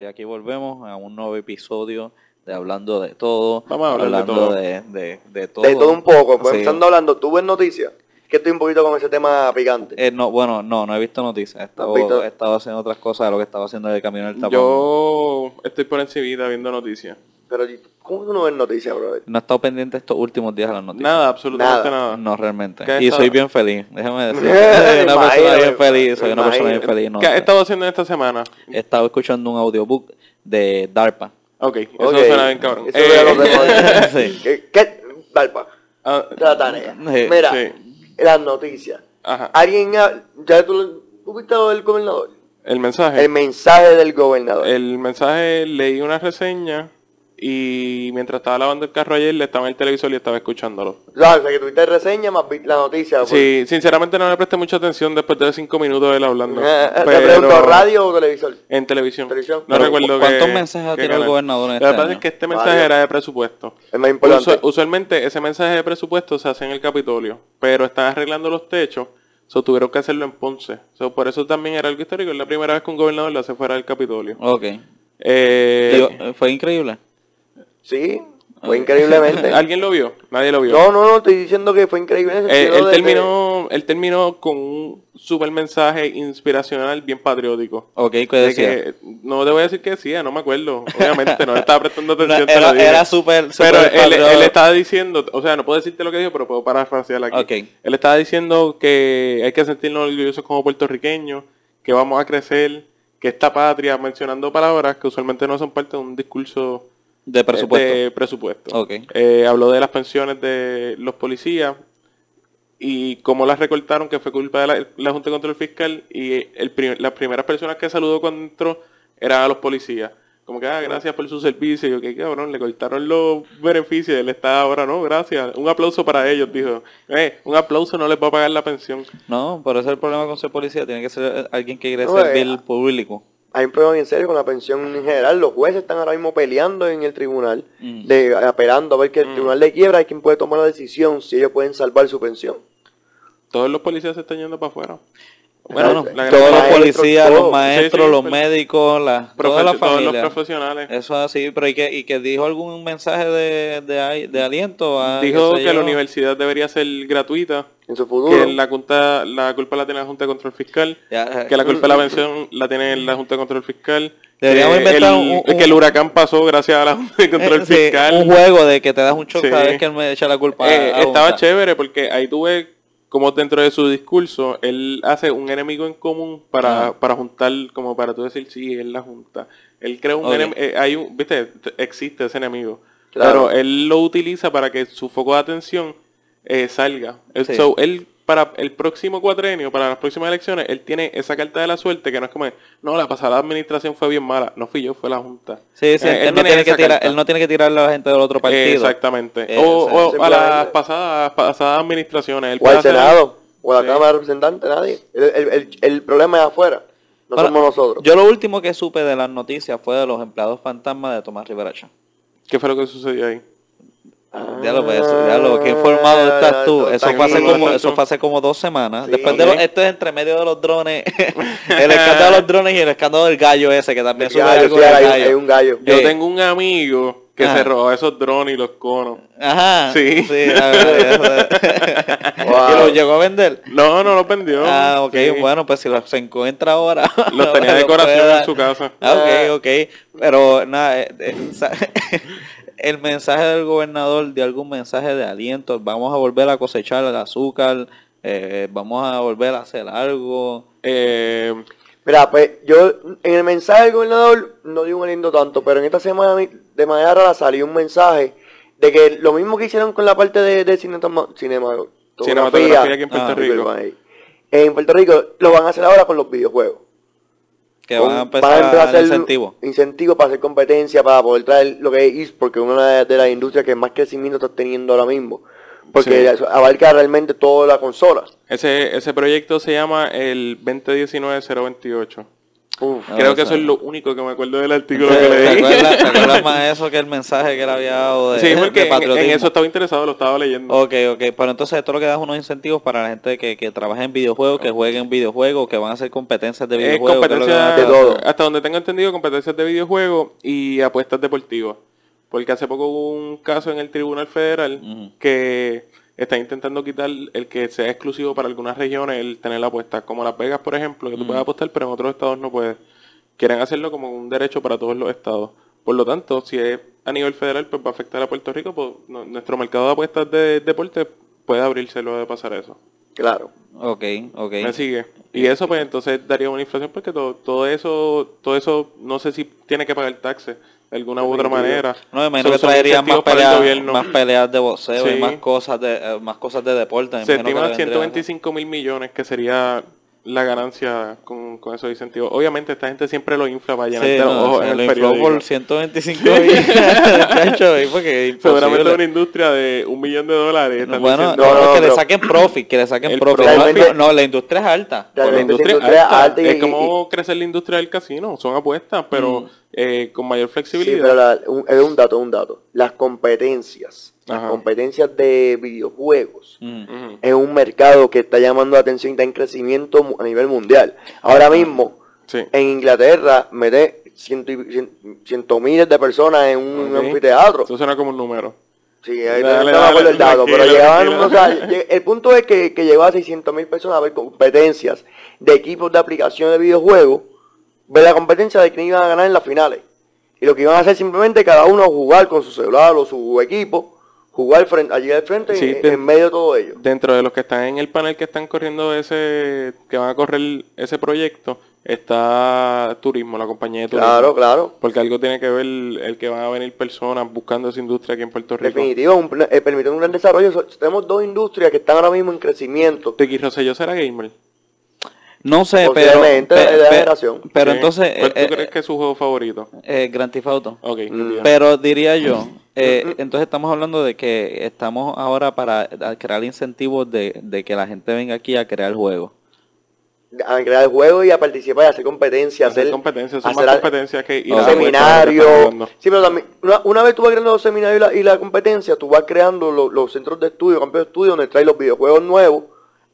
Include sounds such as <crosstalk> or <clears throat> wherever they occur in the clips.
Y aquí volvemos a un nuevo episodio de Hablando de Todo. Vamos a hablar de hablando todo. de, de- de todo. De todo un poco. Pues Sí. empezando hablando, ¿tú ves noticias? Que estoy un poquito con ese tema picante. Eh, no, bueno, no, no he visto noticias. He estado, ¿No has visto? he estado haciendo otras cosas de lo que estaba haciendo del camino del tapón. Yo estoy por encima viendo noticias. Pero, ¿cómo tú no ves noticias, brother? No he estado pendiente estos últimos días de las noticias. Nada, absolutamente Nada. nada. No, realmente. ¿Qué Y está- soy bien feliz. Déjame decir. <laughs> Soy una persona bien feliz. Soy una persona bien feliz. No, ¿Qué has estado haciendo esta semana? He estado escuchando un audiobook de DARPA. Ok, eso Ok. suena bien cabrón. Eso Eh, ya lo tengo. Sí. ¿Qué? ¿Qué? Dalpa. ah, La tarea. Sí, Mira, sí. las noticias. ajá. ¿Alguien ha- ya tú, ¿tú viste del gobernador? El mensaje. El mensaje del gobernador. El mensaje, leí una reseña y mientras estaba lavando el carro ayer, le estaba en el televisor y estaba escuchándolo. Sea, o sea, que tuviste reseña más la noticia. pues. Sí, sinceramente no le presté mucha atención después de cinco minutos de él hablando. <laughs> Eh, Te Pero- pregunto, ¿radio o televisor? En televisión. Televisión. No Pero, recuerdo ¿cuántos mensajes ha tirado el gobernador en este pasa año? es que este mensaje era de presupuesto. Es más importante. Usu- usualmente ese mensaje de presupuesto se hace en el Capitolio, pero están arreglando los techos, so tuvieron que hacerlo en Ponce. So, por eso también era algo histórico, es la primera vez que un gobernador lo hace fuera del Capitolio. Ok. Eh, Digo, fue increíble. Sí, fue increíblemente. <laughs> ¿Alguien lo vio? Nadie lo vio. No, no, no, estoy diciendo que fue increíble. en el Eh, él, de- terminó, él terminó con un super mensaje inspiracional bien patriótico. Ok, ¿qué De decía? que, no te voy a decir que decía, no me acuerdo. Obviamente, no le estaba prestando <laughs> atención. era, era súper, Pero súper él, estaba diciendo, o sea, no puedo decirte lo que dijo, pero puedo parafrasear aquí. Ok. Él estaba diciendo que hay que sentirnos orgullosos como puertorriqueños, que vamos a crecer, que esta patria, mencionando palabras que usualmente no son parte de un discurso de presupuesto. de presupuesto. Ok. Eh, habló de las pensiones de los policías y cómo las recortaron, que fue culpa de la, la Junta de Control Fiscal y el prim- las primeras personas que saludó cuando entró eran a los policías. Como que, ah, gracias por su servicio. Y yo, qué cabrón, le cortaron los beneficios. Él está ahora, no, gracias. Un aplauso para ellos, dijo. Eh, un aplauso no les va a pagar la pensión. No, por eso el problema con ser policía tiene que ser eh, alguien que quiere No, servir eh, al público. Hay un problema bien serio con la pensión en general. Los jueces están ahora mismo peleando en el tribunal, Mm. de, apelando a ver que el tribunal de quiebra hay quien puede tomar la decisión si ellos pueden salvar su pensión. Todos los policías se están yendo para afuera. Bueno, la gran todos los policías, los maestros, Sí, sí, los pero- médicos, las, toda la todos los familia. profesionales. Eso es así, pero y que, y que dijo algún mensaje de, de, de aliento. a- Dijo que la universidad debería ser gratuita, En su futuro. que la, junta, la culpa la tiene la Junta de Control Fiscal, Ya, que la culpa de la pensión la tiene la Junta de Control Fiscal, Deberíamos inventar el, un- un- que el huracán pasó gracias a la Junta de Control eh, sí, Fiscal. un juego de que te das un Sí. cada vez que él me echa la culpa. Eh, a- a estaba Junta. chévere porque ahí tuve como dentro de su discurso, él hace un enemigo en común para, para juntar, como para tú decir, sí, es la Junta. Él crea un Ok. enemigo, hay un, viste, existe ese enemigo. Claro. Pero él lo utiliza para que su foco de atención eh, salga. Sí. so, él, para el próximo cuatrenio, para las próximas elecciones, él tiene esa carta de la suerte que no es como, no, la pasada administración fue bien mala. No fui yo, fue la Junta. Sí, sí, Eh, él, no tiene que tirar, él no tiene que tirarle a la gente del otro partido. Eh, exactamente. Eh, o o sea, o a las pasadas, pasadas administraciones. Él o al Senado, o a la Sí. Cámara de Representantes, nadie. El, el- el- el problema es afuera, no Bueno, somos nosotros. Yo lo último que supe de las noticias fue de los empleados fantasmas de Tomás Rivera. ¿Qué fue lo que sucedió ahí? Ya lo ves, ya lo qué informado Ah, estás tú. Eso fue hace como, eso fue hace como dos semanas. Sí. Después de los, esto es entre medio de los drones, <laughs> el <laughs> escándalo de los drones y el escándalo del gallo ese que también sube Ya, algo sí, del hay, gallo. hay un gallo. Yo Eh. tengo un amigo que Ajá. se robó esos drones y los conos. Ajá. Sí. a ver, eso- Wow. <laughs> ¿Y lo llegó a vender? No, no los vendió. Ah, ok, Sí. bueno, pues si los se encuentra ahora. Los tenía decoración en su casa. Ah, ok, ok. Pero nada, eh, eh, el mensaje del gobernador de algún mensaje de aliento, vamos a volver a cosechar el azúcar, eh, vamos a volver a hacer algo. Eh, Mira, pues yo en el mensaje del gobernador no digo un lindo tanto, pero en esta semana de manera rara salió un mensaje de que lo mismo que hicieron con la parte de, de cinetoma- cinematografía, cinematografía aquí en Puerto Ah, Rico. en Puerto Rico lo van a hacer ahora con los videojuegos. Que van a empezar a hacer incentivo. incentivos para hacer competencia, para poder traer lo que es porque es una de, las industrias que más crecimiento está teniendo ahora mismo. Porque Sí. abarca realmente toda la consola. ese, ese proyecto se llama el 2019-028. Uf, No, Creo que eso es lo único que me acuerdo del artículo ¿Te, que te leí. acuerdas, te acuerdas más de <laughs> eso que el mensaje que le había dado de, Sí, <laughs> porque de en, patriotismo? en eso estaba interesado, lo estaba leyendo. Ok, ok, pero entonces esto lo que da es unos incentivos para la gente que, que trabaja en videojuegos, que jueguen videojuegos, que van a hacer competencias de videojuegos. que es lo que van a competencia, de todo. hasta donde tengo entendido, competencias de videojuegos y apuestas deportivas. Porque hace poco hubo un caso en el Tribunal Federal que está intentando quitar el que sea exclusivo para algunas regiones el tener apuestas, como Las Vegas, por ejemplo, que tú puedes apostar, pero en otros estados no puedes. Quieren hacerlo como un derecho para todos los estados. Por lo tanto, si es a nivel federal, pues va a afectar a Puerto Rico, pues no- nuestro mercado de apuestas de deporte puede abrirse luego de pasar eso. claro. Ok, ok. Me sigue. Y eso pues entonces daría una inflación porque todo, todo eso, todo eso no sé si tiene que pagar taxes de alguna u otra manera. No, me imagino que son traería más peleas, más peleas de boxeo y Sí. más cosas de eh, más cosas de deporte. Se imagino que estima le vendría, ¿no? 125 mil millones que sería la ganancia con, con esos incentivos. Obviamente esta gente siempre lo infla para Sí, llenarte los no, ojos se en lo el infló periódico. por 125 millones, <laughs> chacho, ahí porque es <laughs> Seguramente una industria de un millón de dólares. están Bueno, diciendo, No, no, no, que le saquen profit, que le saquen El profit. profit- No, la industria es alta. la industria industria alta. alta y- es y- como crecer la industria del casino. Son apuestas, pero Mm. Eh, con mayor Sí, flexibilidad. pero la- un- es un dato, un dato. Las competencias, las competencias de videojuegos, Mm. Es un mercado que está llamando la atención y está en crecimiento a nivel mundial. Ahora mismo, Sí. en Inglaterra, mete ciento, ciento miles de personas en un Ok. anfiteatro. Eso suena como un número. Sí, ahí no me acuerdo el dato, pero llegaban, o sea, el punto es que, que llegó a 600 mil personas a ver competencias de equipos de aplicación de videojuegos, ver la competencia de quién iban a ganar en las finales. Y lo que iban a hacer simplemente cada uno jugar con su celular o su equipo, jugar frente, allí al frente Sí, en, medio de todo ello. Dentro de los que están en el panel que están corriendo ese, que van a correr ese proyecto, está Turismo, la compañía de turismo. Claro, claro. Porque algo tiene que ver el, el que van a venir personas buscando esa industria aquí en Puerto Rico. Definitivo, un, eh, permite un gran desarrollo. Tenemos dos industrias que están ahora mismo en crecimiento. Será gamer. No sé, pero, pe- pe- pero Sí. entonces ¿Cuál tú eh, crees que es su juego favorito? eh, Grand Theft Auto. Ok. Mm. Pero diría yo, eh, entonces estamos hablando de que estamos ahora para crear incentivos de, de que la gente venga aquí a crear juegos. A crear el juego y a participar y hacer competencias. hacer hacer competencias, son hacer más competencias que ir seminario. Sí, pero también, una, una vez tú vas creando los seminarios y la, y la competencia, tú vas creando lo- los centros de estudio, campos de estudio, donde traes los videojuegos nuevos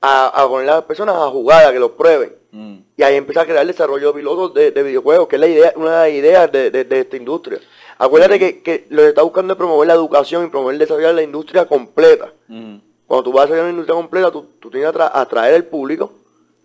a, a poner a las personas a jugar, a que los prueben. Mm. Y ahí empieza a crear el desarrollo de pilotos de, de videojuegos, que es la idea, una de las ideas de, de- de esta industria. Acuérdate que, que lo que está buscando es promover la educación y promover el desarrollo de la industria completa. Mm. Cuando tú vas a desarrollar una industria completa, tú, tú tienes que atra- atraer el público,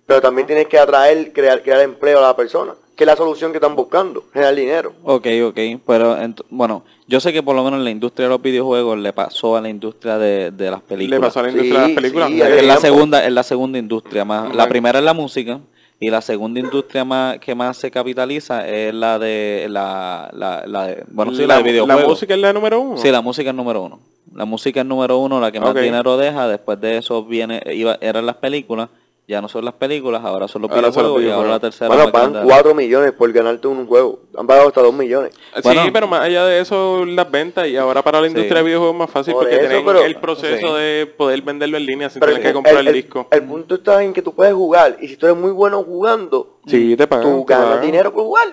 pero también tienes que atraer, crear, crear empleo a la persona, que es la solución que están buscando, generar dinero. Ok, ok, pero bueno, yo sé que por lo menos en la industria de los videojuegos le pasó a la industria de, de las películas. Le pasó a la industria de las películas. sí, Es, la segunda, es la segunda industria más. La primera es la música y la segunda industria más que más se capitaliza es la de la, la, la de, bueno sí la, de videojuegos. La música es la número uno. Sí, la música es número uno. La música es número uno, la que más dinero deja. Después de eso viene, iba, eran las películas. Ya no son las películas, ahora son los Ahora son los videojuegos y ahora la tercera. Bueno, pagan grande. 4 millones por ganarte un juego. Han pagado hasta 2 millones. Sí, Bueno. pero más allá de eso, las ventas y ahora para la Sí. industria de videojuegos es más fácil Por porque eso, tienen pero- el proceso Sí. de poder venderlo en línea sin Pero tener que comprar el, el, disco. el punto está en que tú puedes jugar. Y si tú eres muy bueno jugando, Sí, te pagan. tú te ganas pagan. dinero por jugar.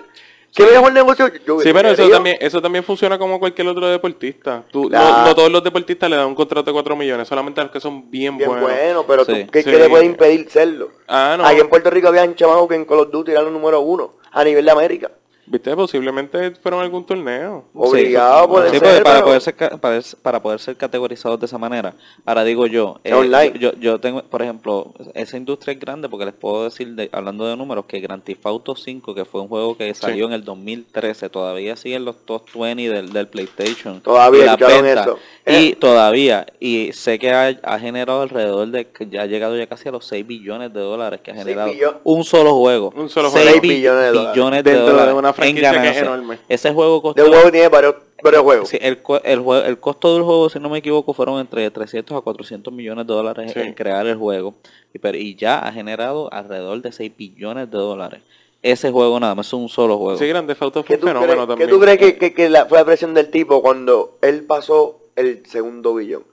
¿Qué mejor negocio? Yo Sí, pero eso también, eso también funciona como cualquier otro deportista. Tú, no, Claro. no todos los deportistas le dan un contrato de 4 millones, solamente a los que son bien, Bien buenos. bueno, pero tú, Sí. ¿qué, Sí. qué le puede impedir serlo? Ah, no. Aquí en Puerto Rico habían chamacos que en Call of Duty eran los número uno a nivel de América. Viste, posiblemente fueron a algún torneo. Obligado puede Sí, ser, porque para, pero- poder ser, para, para poder ser categorizados de esa manera. Ahora digo yo, eh, online. yo, yo tengo, por ejemplo, esa industria es grande porque les puedo decir, de, hablando de números, que Grand Theft Auto 5, que fue un juego que salió en el 2013, todavía sigue en los top 20 del, del PlayStation. Todavía ventas. eso. Y Eh. todavía, y sé que ha, ha generado alrededor de, que ya ha llegado ya casi a los 6 billones de dólares que ha generado un solo juego. Un solo 6 juego. Seis billones de dólares. billones de Dentro de dólares una franquicia que es enorme. Ese juego costó... De juego tiene varios, varios juegos. Sí, el, el, el costo del juego, si no me equivoco, fueron entre 300 a 400 millones de dólares Sí. en crear el juego. Y, pero- y ya ha generado alrededor de 6 billones de dólares. Ese juego nada más es un solo juego. Sí, Grande Auto ¿Qué fue un tú, fenómeno crees, también. qué tú crees que, que- que la, fue la presión del tipo cuando él pasó el segundo billón?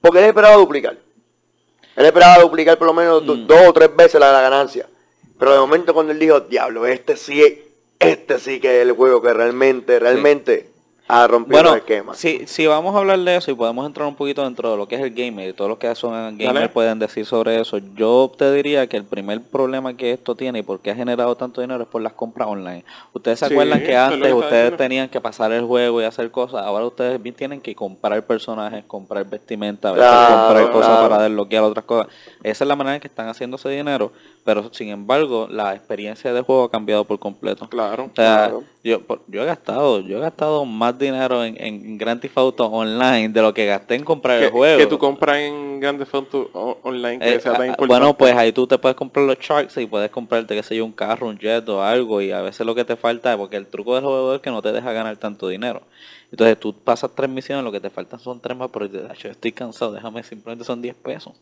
Porque él esperaba duplicar. Él esperaba duplicar por lo menos do- Mm. dos o tres veces la, la ganancia. Pero de momento cuando él dijo, diablo, este sí, este sí que es el juego que realmente, realmente ha rompido Bueno, el esquema. si, si vamos a hablar de eso y podemos entrar un poquito dentro de lo que es el gamer y todos los que son gamers Dale. pueden decir sobre eso, yo te diría que el primer problema que esto tiene y por qué ha generado tanto dinero es por las compras online. Ustedes se Sí, acuerdan que antes ustedes diciendo. tenían que pasar el juego y hacer cosas, ahora ustedes bien tienen que comprar personajes, comprar vestimenta, a veces Claro, comprar cosas claro. para desbloquear otras cosas. Esa es la manera en que están haciendo ese dinero, pero sin embargo la experiencia del juego ha cambiado por completo. Claro. O sea, Claro. yo, yo he gastado, yo he gastado más dinero en, en Grand Theft Auto online de lo que gasté en comprar el juego. que tú compras en Grand Theft Auto online que Eh, sea tan ah, importante. bueno, pues ahí tú te puedes comprar los Sharks y puedes comprarte, qué sé yo, un carro, un jet o algo y a veces lo que te falta, porque el truco del juego es que no te deja ganar tanto dinero. Entonces tú pasas tres misiones, lo que te faltan son tres más, pero "Ah, yo estoy cansado, déjame, simplemente son 10 pesos.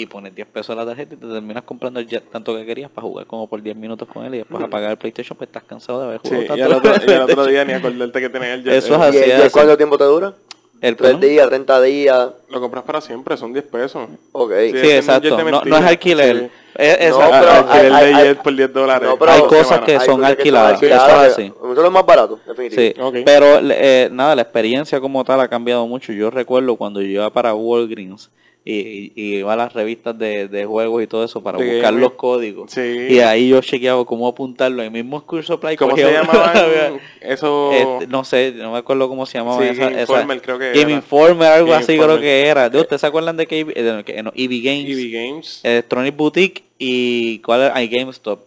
Y pones 10 pesos en la tarjeta y te terminas comprando el jet tanto que querías para jugar como por 10 minutos con él y después apagar el PlayStation, pues estás cansado de haber Sí, jugado y tanto. otro, y al otro PlayStation. <laughs> día ni acordarte que tenías el jet. Eso es Eh, así. ¿Y el- y el cuánto tiempo te dura? El ¿Tres perdón. días, 30 días? Lo compras para siempre, son 10 pesos. Ok. Sí, Sí, exacto. No, no es alquiler. Sí. Es- es- No, pero alquiler hay- de hay- jet por 10 dólares. No, pero Hay cosas que Hay son alquiladas, eso es así. Eso es lo más barato, definitivamente. Sí, Ok. pero eh, nada, la experiencia como tal ha cambiado mucho. Yo recuerdo cuando yo iba para Walgreens y, y- iba a las revistas de, de juegos y todo eso para De buscar los códigos. Sí. Y ahí yo chequeaba cómo apuntarlo. En mismo curso Play ¿Cómo se llamaban <laughs> eso? Este, no sé, no me acuerdo cómo se llamaba Sí, esa, Game esa- Informer creo que Game era. Informer, algo Game así Informer. creo que era. ¿De ¿Ustedes se acuerdan de que, eh, de no, EV Games? EV Games. Electronic Boutique y cuál era? Hay GameStop.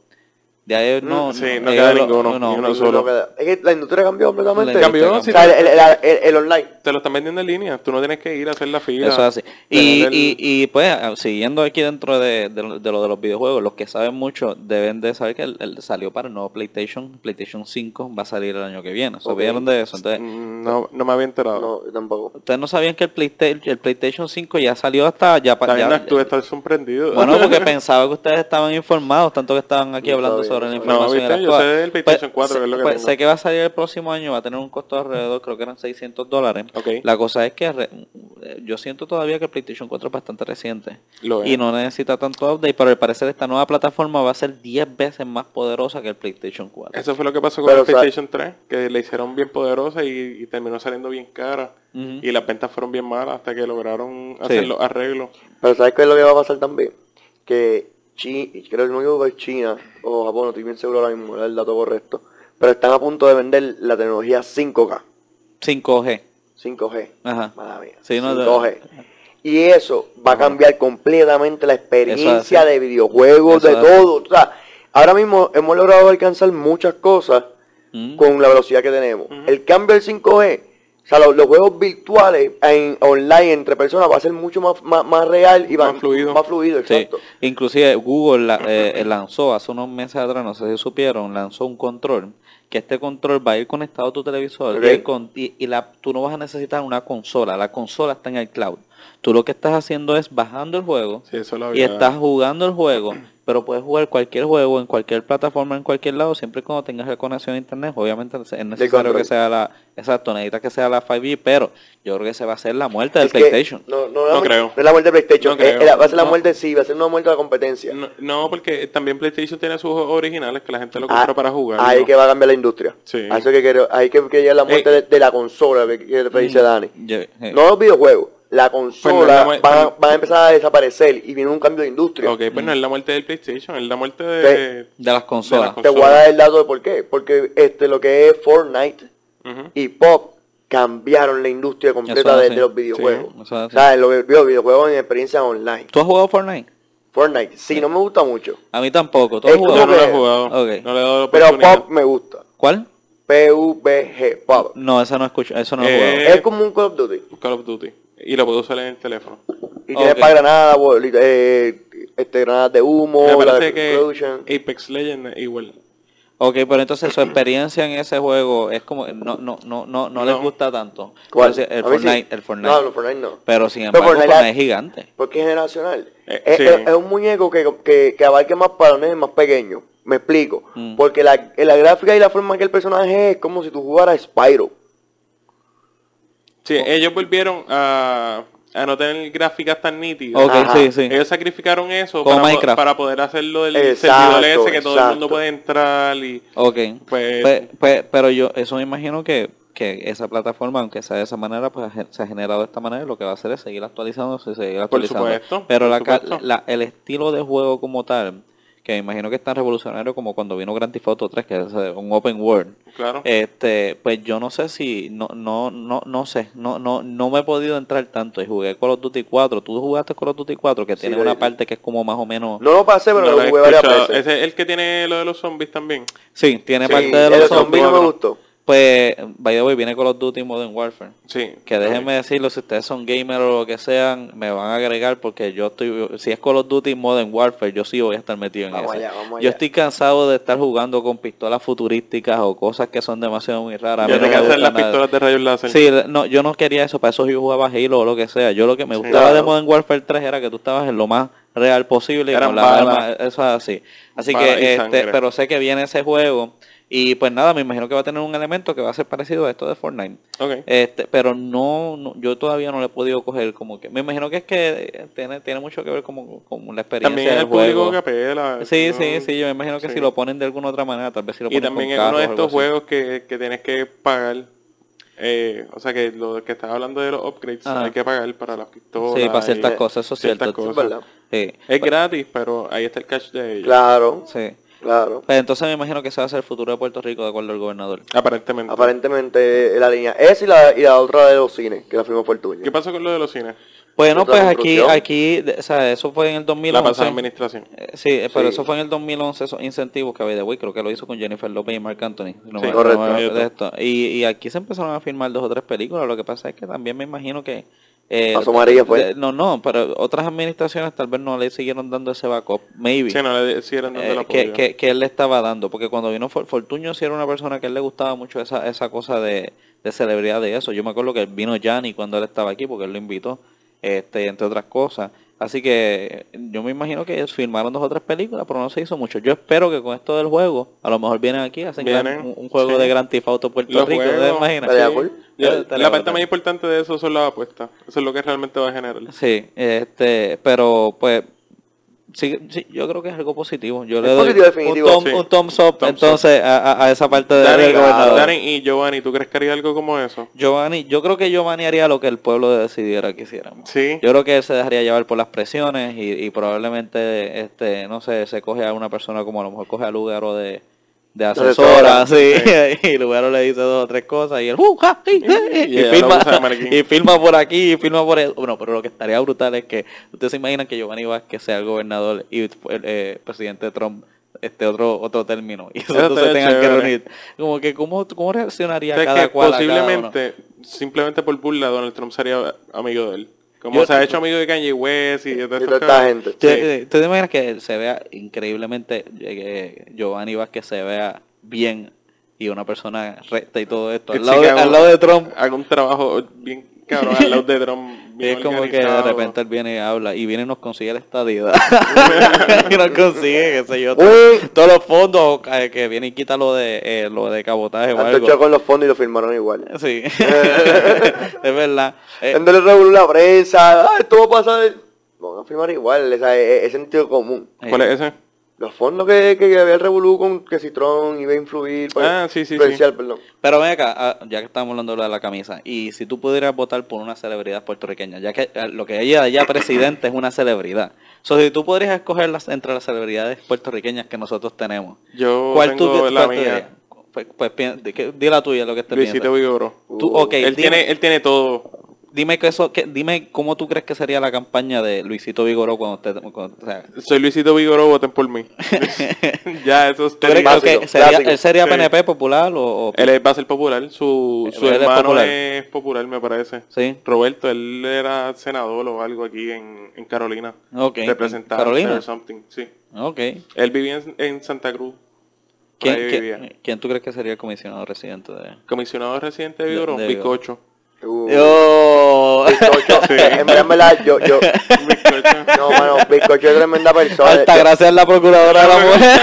De ahí no, Mm, sí, no eh, queda lo- ninguno, ni uno solo. Es que la industria cambió completamente. La Cambió, industria sí. O sea, el, el- el- el online. Te lo están vendiendo en línea. Tú no tienes que ir a hacer la fila. Eso es así. Y, y, y pues, ah, siguiendo aquí dentro de, de lo de lo de los videojuegos, los que saben mucho deben de saber que el, el salió para el nuevo PlayStation, PlayStation 5 va a salir el año que viene. ¿Sabían de eso? Entonces, Mm, No, no me había enterado. No, tampoco. ustedes no sabían que el PlayStation, el PlayStation 5 ya salió hasta ya para También no, tú estás sorprendido. Bueno, porque <laughs> pensaba que ustedes estaban informados, tanto que estaban aquí No hablando sobre la no información. viste, yo sé del PlayStation 4, que es lo que pues, tengo. sé que va a salir el próximo año, va a tener un costo alrededor, creo que eran 600 dólares. La cosa es que re- yo siento todavía que el PlayStation 4 es bastante reciente Lo y no necesita tanto update, pero al parecer esta nueva plataforma va a ser 10 veces más poderosa que el PlayStation 4. Eso fue lo que pasó con Pero, el o sea- PlayStation 3, que le hicieron bien poderosa y, y terminó saliendo bien cara. Y las ventas fueron bien malas hasta que lograron Sí. hacer los arreglos. Pero ¿sabes qué es lo que va a pasar también? Que China, creo que no es China o Japón, no estoy bien seguro ahora mismo, el dato correcto. Pero están a punto de vender la tecnología 5K, 5G. 5G. Ajá. Madre mía, Sí, no, 5G. Y eso va a cambiar completamente la experiencia de videojuegos, Eso de todo. O sea, ahora mismo hemos logrado alcanzar muchas cosas Mm. con la velocidad que tenemos. El cambio del 5G, o sea, los, los juegos virtuales en, online entre personas va a ser mucho más, más, más real y va- Más fluido. Más fluido, Sí, exacto. inclusive Google la- eh, eh, lanzó hace unos meses atrás, no sé si supieron, lanzó un control, que este control va a ir conectado a tu televisor y, el con- y- y la, tú no vas a necesitar una consola, la consola está en el cloud. Tú lo que estás haciendo es bajando el juego Sí, eso lo y estás jugando el juego, pero puedes jugar cualquier juego en cualquier plataforma, en cualquier lado, siempre y cuando tengas la conexión a internet. Obviamente es necesario que sea la, exacto, necesita que sea la 5G, pero yo creo que se va a hacer la muerte del Es PlayStation. No, no, No mu- creo. no es la muerte de PlayStation. No es- creo. va a ser la No. muerte, sí, va a ser una muerte de la competencia. No, no, porque también PlayStation tiene sus juegos originales que la gente lo Ah, compra para jugar. Ahí ¿no? que va a cambiar la industria. Sí. A eso que quiero, ahí que, que llega la muerte Eh, de, de la consola, que, que te dice Dani. Yo- eh, No los videojuegos, la Pues no consola es la mu- van, a- pues- van a empezar a desaparecer y viene un cambio de industria. Ok, pues no es la muerte del PlayStation, es la muerte de... de las consolas. de Te voy a dar el dato de por qué. Porque este lo que es Fortnite y Pop cambiaron la industria completa de, los videojuegos. Sí, o sea, los, los videojuegos en experiencia online. ¿Tú has jugado Fortnite? Fortnite, sí, no me gusta mucho. A mí tampoco. ¿Tú has jugado? no lo he jugado. Ok. No le he dado la Pero. Pop me gusta. ¿Cuál? PUBG, Pop. No, esa no escucho, eso no lo he Eh, jugado. Es como un Call of Duty. Call of Duty. Y lo puedo usar en el teléfono. Y tiene Ok. para granadas, eh, este, granadas de humo, Me parece de que Explosion. Apex Legends igual. Ok, pero entonces su experiencia en ese juego es como no no no no no les gusta tanto. ¿Cuál? Pero El sí. Fortnite, el Fortnite. No, no, Fortnite no. Pero sin Pero embargo, Fortnite- Fortnite, es gigante. Porque es generacional. Eh, es, sí. es- es un muñeco que, que, que abarque más los más pequeños. Me explico. Mm. Porque la, la gráfica y la forma que el personaje es, es como si tú jugaras Spyro. Sí, ellos volvieron a, a no tener gráficas tan nítidas. Ok, Ajá. sí, sí. Ellos sacrificaron eso Como para, po- Minecraft. para poder hacerlo del Exacto, servidor ese que todo el mundo puede entrar y Ok. pues, pe- pero yo, eso me imagino que, que esa plataforma, aunque sea de esa manera, pues se ha generado de esta manera, y lo que va a hacer es seguir actualizándose, seguir actualizando. supuesto, pero por la, supuesto. la- el estilo de juego como tal, que me imagino que es tan revolucionario como cuando vino Grand Theft Auto 3, que es eh, un open world. claro. Este, pues yo no sé si, no, no, no, no sé, no, no, no me he podido entrar tanto y jugué Call of Duty 4. Tú jugaste Call of Duty 4 que Sí, tiene una parte que es como más o menos, No lo pasé, pero No lo jugué varias veces. Ese es el que tiene lo de los zombies también. sí, tiene Sí, parte de el los de zombies. zombies no me gustó. Pues, by the way, viene Call of Duty Modern Warfare. Sí. Que déjenme decirlo, si ustedes son gamers o lo que sean, me van a agregar porque yo estoy, si es Call of Duty Modern Warfare, yo sí voy a estar metido en Vamos eso. allá, vamos Yo allá. estoy cansado de estar jugando con pistolas futurísticas o cosas que son demasiado muy raras. No te las nada. pistolas de rayos láser. Sí, no, yo no quería eso, para eso yo jugaba Halo o lo que sea. Yo lo que me Sí. gustaba de. Modern Warfare 3 era que tú estabas en lo más real posible y Eran con las armas, eso es así. Así que, este, pero sé que viene ese juego y pues nada, me imagino que va a tener un elemento que va a ser parecido a esto de Fortnite. Este, pero no, no- yo todavía no le he podido coger como que, me imagino que es que eh, tiene, tiene mucho que ver como, con la experiencia También del el público que apela. Sí, ¿no? sí, sí, yo me imagino que Sí. si lo ponen de alguna otra manera, tal vez si lo Y ponen también con es uno de estos juegos que, que tienes que pagar. eh, o sea que lo que estás hablando de los upgrades Ajá. hay que pagar para las pistolas. Sí, para y ciertas cosas, eso es ciertas cierto. cosas. Es verdad. Sí. Es gratis, pero ahí está el catch de ellos. Claro, Sí. Claro. Pues entonces me imagino que ese va a ser el futuro de Puerto Rico de acuerdo al gobernador. Aparentemente. Aparentemente la línea esa y la, y la otra de los cines, que la firmó Fortuño. ¿Qué pasó con lo de los cines? Bueno, pues aquí, aquí, o sea, eso fue en el 2011. La pasada administración. Eh, Sí, eh, pero Sí. eso fue en el 2011, esos incentivos que había de Way, creo que lo hizo con Jennifer López y Marc Anthony. no Sí, me- correcto. no me- de esto. Y, y aquí se empezaron a filmar dos o tres películas, lo que pasa es que también me imagino que... eh, María, fue. de- No, no, pero otras administraciones tal vez no le siguieron dando ese backup, maybe. Sí, no le hicieron donde Eh, la que, que, que él le estaba dando, porque cuando vino For- Fortuño sí era una persona que a él le gustaba mucho esa, esa cosa de, de celebridad de eso. Yo me acuerdo que vino Gianni cuando él estaba aquí, porque él lo invitó, este, entre otras cosas. Así que yo me imagino que ellos filmaron dos o tres películas, pero no se hizo mucho. Yo espero que con esto del juego, a lo mejor vienen aquí, hacen Vienen, un, un juego sí. de Grand Theft Auto Puerto Los Rico, ¿te imaginas? Sí. la parte más importante de eso son las apuestas. Eso es lo que realmente va a generar. Sí, este, pero pues sí, sí, yo creo que es algo positivo. Yo Es le doy positivo, definitivo. un, thumb- Sí. un thumbs up Thumbs entonces a, a- a esa parte Dani, gobernador. Dani y Giovanni, ¿tú crees que haría algo como eso? Giovanni, yo creo que Giovanni haría lo que el pueblo decidiera que hiciéramos. Sí. Yo creo que él se dejaría llevar por las presiones y, y probablemente, este, no sé, se coge a una persona como a lo mejor coge a Lugaro de, de asesora, sí, <laughs> y Lugaro le dice dos o tres cosas y él, "Uh, ja, sí, sí", y, maniquí. y <laughs> firma <laughs> por aquí y firma por eso. Bueno, pero lo que estaría brutal es que ustedes se imaginan que Giovanni Vázquez sea el gobernador y el eh, presidente Trump este otro otro término y Eso estaría tengan que reunir. Como que cómo, cómo reaccionaría O sea, cada que cual cada posiblemente, simplemente por burla, Donald Trump sería amigo de él. Como Yo- se ha hecho amigo de Kanye West y de, toda esta gente. ¿Tú, Sí. eh, tú te imaginas que se vea increíblemente eh, que Giovanni Vázquez se vea bien y una persona recta y todo esto al lado, sí de, que al haga- lado de Trump Haga un trabajo bien cabrón al lado de Trump. <laughs> y bien es como que de repente él viene y habla y viene y nos consigue la estadía <laughs> y nos consigue qué sé yo Uy. todos los fondos eh, que viene y quita lo de eh, lo de cabotaje o algo con los fondos y lo firmaron igual. sí <laughs> es verdad Eh, Dándole revolú la prensa. Ah, esto va a pasar. Van a firmar igual. O sea, es, es sentido común. ¿Cuál es ese? Los fondos que, que había el revolú con que Citron iba a influir. pues, Ah, sí, sí, perdón. Pero ven acá, ah, ya que estamos hablando de la camisa, y si tú pudieras votar por una celebridad puertorriqueña, ya que eh, lo que ella ya presidente es una celebridad. So, si tú podrías escoger las, entre las celebridades puertorriqueñas que nosotros tenemos, Yo ¿cuál tú, tengo la cuál tú mía. Pues, pues di, la tuya, lo que estés Luisito. Tú, Uh, ok, él, tiene, él tiene todo. Dime que eso, que, dime cómo tú crees que sería la campaña de Luisito Vigoró cuando usted, cuando- o sea, Soy Luisito Vigoró, voten por mí. <laughs> <laughs> ya, eso es ¿tú crees que- sería, él sería Sí. PNP popular o, o- Él va a ser popular. Su, su es hermano popular. es popular, me parece. sí? Roberto, él era senador o algo aquí en, en Carolina. Ok, Representante Carolina. something, sí. Ok. Él vivía en, en Santa Cruz. ¿Quién, quién- quién tú crees que sería el comisionado residente de...? Comisionado residente de Vigoró, de Bizcocho. Uh, Oh, bizcocho. Sí. <laughs> en verdad, en verdad, yo, yo, Bizcocho. no, mano, Bizcocho es tremenda persona. Yo- gracias a la procuradora de la mujer.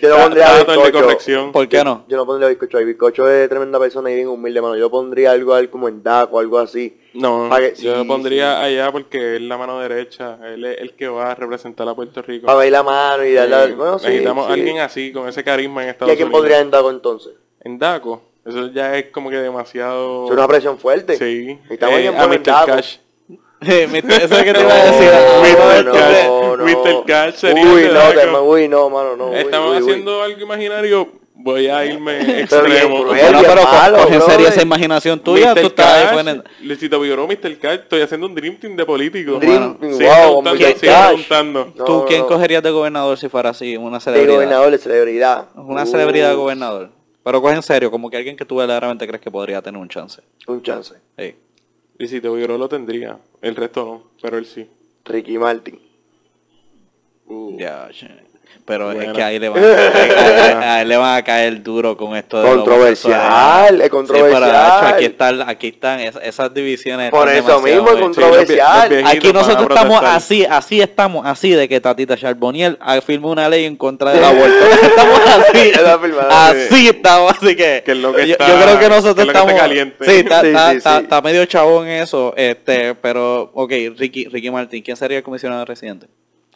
Yo no pondría Bizcocho. ¿Por qué no? Yo no pondría a Bizcocho ahí. Bizcocho es tremenda persona y bien humilde, mano. Yo pondría algo a él como en DAC o algo así. No, que- yo sí, pondría allá porque es la mano derecha. Él es el que va a representar a Puerto Rico. Para ver la mano y darle... Sí, bueno, sí, Necesitamos sí. a alguien así, con ese carisma en ¿Y Estados a quién Unidos. pondría en DACO entonces? En Daco. Eso ya es como que demasiado... Es una presión fuerte. Sí. Necesitamos Eh, a en Mr. Cash. Eso es lo que te No, iba a decir. Mr. no, Cash. no, no. Mr. Cash sería Uy, de no, te- uy, no, mano, no. uy, Estamos uy, uy. haciendo algo imaginario. Voy a irme extremo. Bueno, bien pero co- malo, coge en serio esa imaginación tuya. Mr. Tú estás Cash, poniendo- Luisito Vigoró, Mr. Cash, estoy haciendo un Dream Team de políticos. Dream Bueno, Team, sigue wow, sigue Cash. preguntando. No, ¿Tú quién no. cogerías de gobernador si fuera así? Una De celebridad. gobernador, de celebridad. Una celebridad de gobernador. Pero coge en serio, como que alguien que tú verdaderamente crees que podría tener un chance. Un chance. Sí. Luisito Vigoró lo tendría. El resto no, pero él sí. Ricky Martin. Uh, Ya, che. Pero es que ahí le, van a, a- a- a él le van a caer duro con esto de Controversial, es controversial. Sí, pero, Nacho, aquí están, aquí están es- esas divisiones. Por eso mismo es controversial. Sí, los vie- Aquí nosotros estamos así, así estamos, así de que Tatita Charboniel firmó una ley en contra del aborto. <laughs> estamos así, <laughs> así estamos, así que, Que es lo que yo, está- yo creo que que nosotros es lo que está estamos, caliente. sí, está, Sí, está- sí, está- medio chabón eso, este, pero, ok, Ricky, Ricky Martín, ¿quién sería el comisionado residente?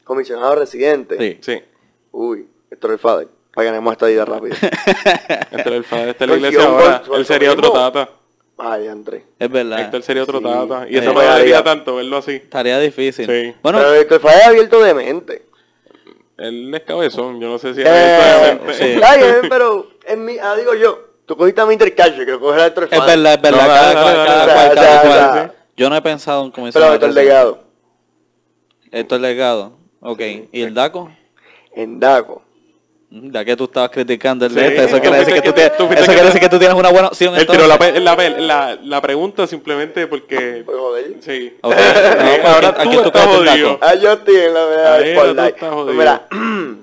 Comisionado residente. Sí. Sí. Uy, Héctor el Fader. Para que ganemos esta vida rápido. <laughs> Entre el padre está en la iglesia ahora. Él sería otro tata. Ay, André. Es verdad. Héctor sería otro Sí. tata. Y Eh, eso me daría tanto verlo así. Estaría difícil. Sí. Bueno, Pero Héctor el Fader es abierto de mente. Él es cabezón. Yo no sé si es Eh, abierto de sí. mente. Está bien, pero en mi, ah, digo yo, tú cogiste a mi intercash, que coger a Héctor el es Fader. verdad, es verdad. No, cada cual, cual, cual. Yo no he pensado en Pero comisionado Héctor. Legado. Héctor Legado. Ok. ¿Y el DACO? En Daco. Mm, Ya que tú estabas criticando el Sí, de este, eso quiere decir que fuiste tú, que- tienes, tú eso que- quiere decir que tú tienes una buena opción. Tiró entonces. la, la, la, la pregunta simplemente porque... Por joder. Sí. Ok. Sí, <laughs> No, pues ahora aquí- tú aquí tú estás el jodido. Ah, yo estoy en la verdad Ahí del era, tú spotlight. estás Pues jodido. mira, <clears throat>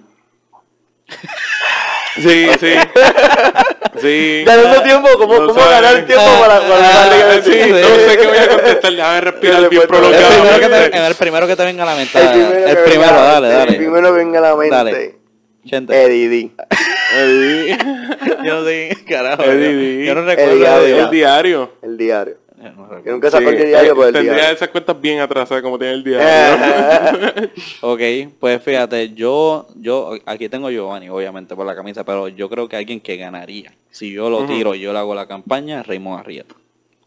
<laughs> Sí, sí. Sí. ganando tiempo, ¿cómo, No cómo ganar tiempo para, para Ah, darle que Sí, decir? no sé qué voy a contestar. Déjame respirar Dale, bien pues, El primero, que te, el primero que te venga a la mente. El dale. primero, El primero, venga- dale, dale. El primero que venga a la mente. Dale. Chente. Eddie D. Eddie. <laughs> Yo no sé, carajo. Eddie. Yo, yo no El recuerdo. diario. de- El diario. El diario. Recuerdo. nunca sacó Sí, el diario eh, por el Tendría diario. esas cuentas bien atrasadas como tiene el diario. <laughs> Ok, pues fíjate, yo, yo, aquí tengo Giovanni, obviamente, por la camisa, pero yo creo que alguien que ganaría. Si yo lo tiro y yo le hago la campaña, Raymond Arrieta.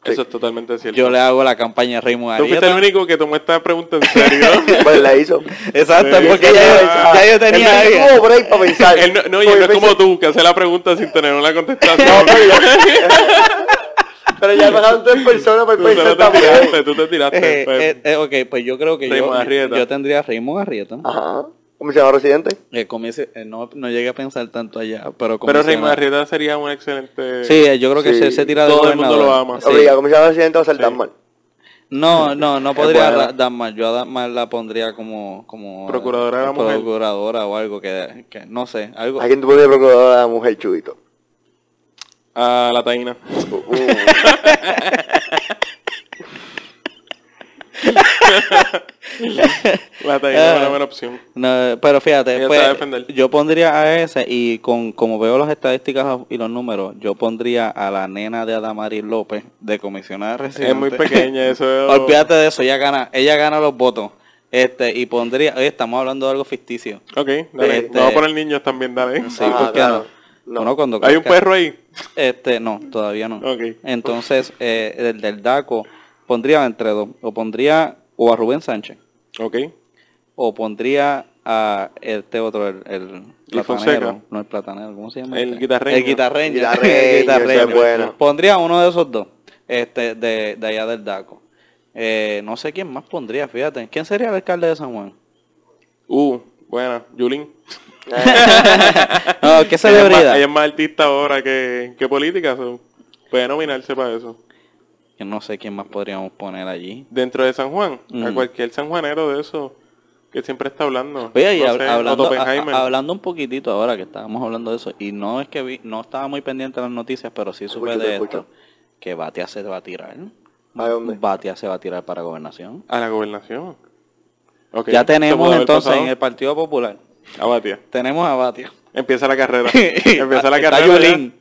Eso es totalmente cierto. Yo le hago la campaña a Raymond Tú fuiste el Arrieta. único que tomó esta pregunta en serio. <laughs> Pues la hizo. Exacto, Sí, porque sí, ya, yo- ya yo tenía Él no para pensar. Él no, no, y no es como tú, que hace la pregunta sin tener una contestación. <laughs> Pero ya- <laughs> pasaron tres personas por tú te pensar te también. tiraste, tú te tiraste. Eh, pues. eh, eh, ok, pues yo creo que yo, Raymond yo tendría a Raymond Arrieta. Ajá. Comisionado residente. Eh, comience- eh, no, no llegué a pensar tanto allá, pero Pero Raymond Arrieta sería un excelente... Sí, eh, yo creo que Sí, se, se tira de todo el mundo lo ama. Sí. Obliga, comisionado residente va a ser tan mal. No, no, no <laughs> podría buena. ra- dar más. Yo a dar más la pondría como, como Procuradora de la mujer. procuradora o algo que, que no sé, algo. ¿A quién tú pones procuradora a la mujer, chubito? A la taína. Uh, uh. <laughs> La taína es Ah. una buena opción. No, pero fíjate, pues, yo pondría a ese y con como veo las estadísticas y los números, yo pondría a la nena de Adamaris López de comisionada residente. Es muy pequeña, eso <laughs> es... Olvídate de eso, ella gana, ella gana los votos. Este, y pondría, oye, estamos hablando de algo ficticio. Ok, dale. Este- Vamos a poner niños también, dale. Sí, Ah, ¿por claro. no? No. Bueno, cuando ¿Hay un perro ahí? Este, no, todavía no. Entonces, eh, el del DACO pondría entre dos. O pondría o a Rubén Sánchez, Ok. o pondría a este otro, el, el platanero. No el platanero, ¿cómo se llama? El este? guitarreño. El guitarreño. <laughs> Guitarreño, El guitarreño. es bueno. Pondría uno de esos dos, este, de, de allá del DACO. Eh, no sé quién más pondría, fíjate. ¿Quién sería el alcalde de San Juan? Uh, buena. Yulín. <laughs> No, ¿qué Ella es, más, celebridad? ella es más artista ahora que, que política. so, Puede nominarse para eso. Yo no sé quién más podríamos poner allí. Dentro de San Juan, a Mm. cualquier sanjuanero de eso que siempre está hablando. Oye, y No hab- sé, hablando, a- a- hablando un poquitito ahora que estábamos hablando de eso, y no es que vi, no estaba muy pendiente de las noticias, pero sí supe Escucho, de escucho. esto, que Batia se va a tirar. ¿A dónde? Batia se va a tirar para gobernación. A la gobernación. Ok, ya tenemos entonces pasado. en el Partido Popular, A Batia. tenemos a Batia. Empieza la carrera. <laughs> Empieza la está carrera. ya. Yulín,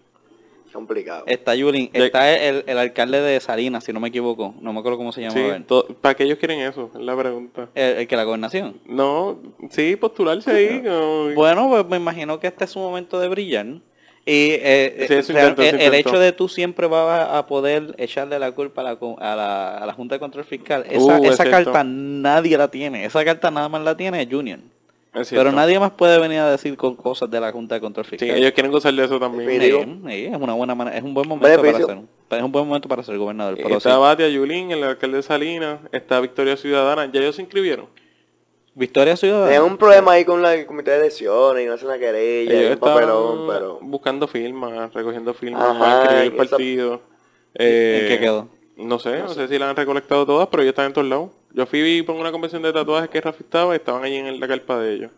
Complicado. está Yulín, está el, el alcalde de Salinas, si no me equivoco, no me acuerdo cómo se llama. Sí, ¿para qué ellos quieren eso? Es la pregunta. el, el que la gobernación. No, sí, postularse ahí. Bueno, pues me imagino que este es su momento de brillar. ¿no? Y eh, Sí, eh, eso real- intentó, eso el, el hecho de tú siempre vas a poder echarle la culpa a la, co- a la, a la Junta de Control Fiscal, esa, Uh, es esa carta nadie la tiene. Esa carta nada más la tiene Junior. Pero nadie más puede venir a decir con cosas de la Junta de Control Sí, Fiscal. ellos quieren gozar de eso también. Sí. Sí, sí, es una buena manera, es un buen momento para ser, es un buen momento para ser gobernador. Pero está sí, Batia, Yulín, el alcalde de Salinas, está Victoria Ciudadana. ¿Ya ellos se inscribieron? Victoria Ciudadana. Tenían un problema ahí con la- el comité de elecciones y no hace una querella y Ellos un papelón, estaban pero... buscando firmas, recogiendo firmas Ajá, para inscribir el esa- partido. Eh, ¿En qué quedó? No sé, no sé si la han recolectado todas, pero ellos están en todos lados. Yo fui por una convención de tatuajes que Rafa estaba y estaban allí en la carpa de ellos.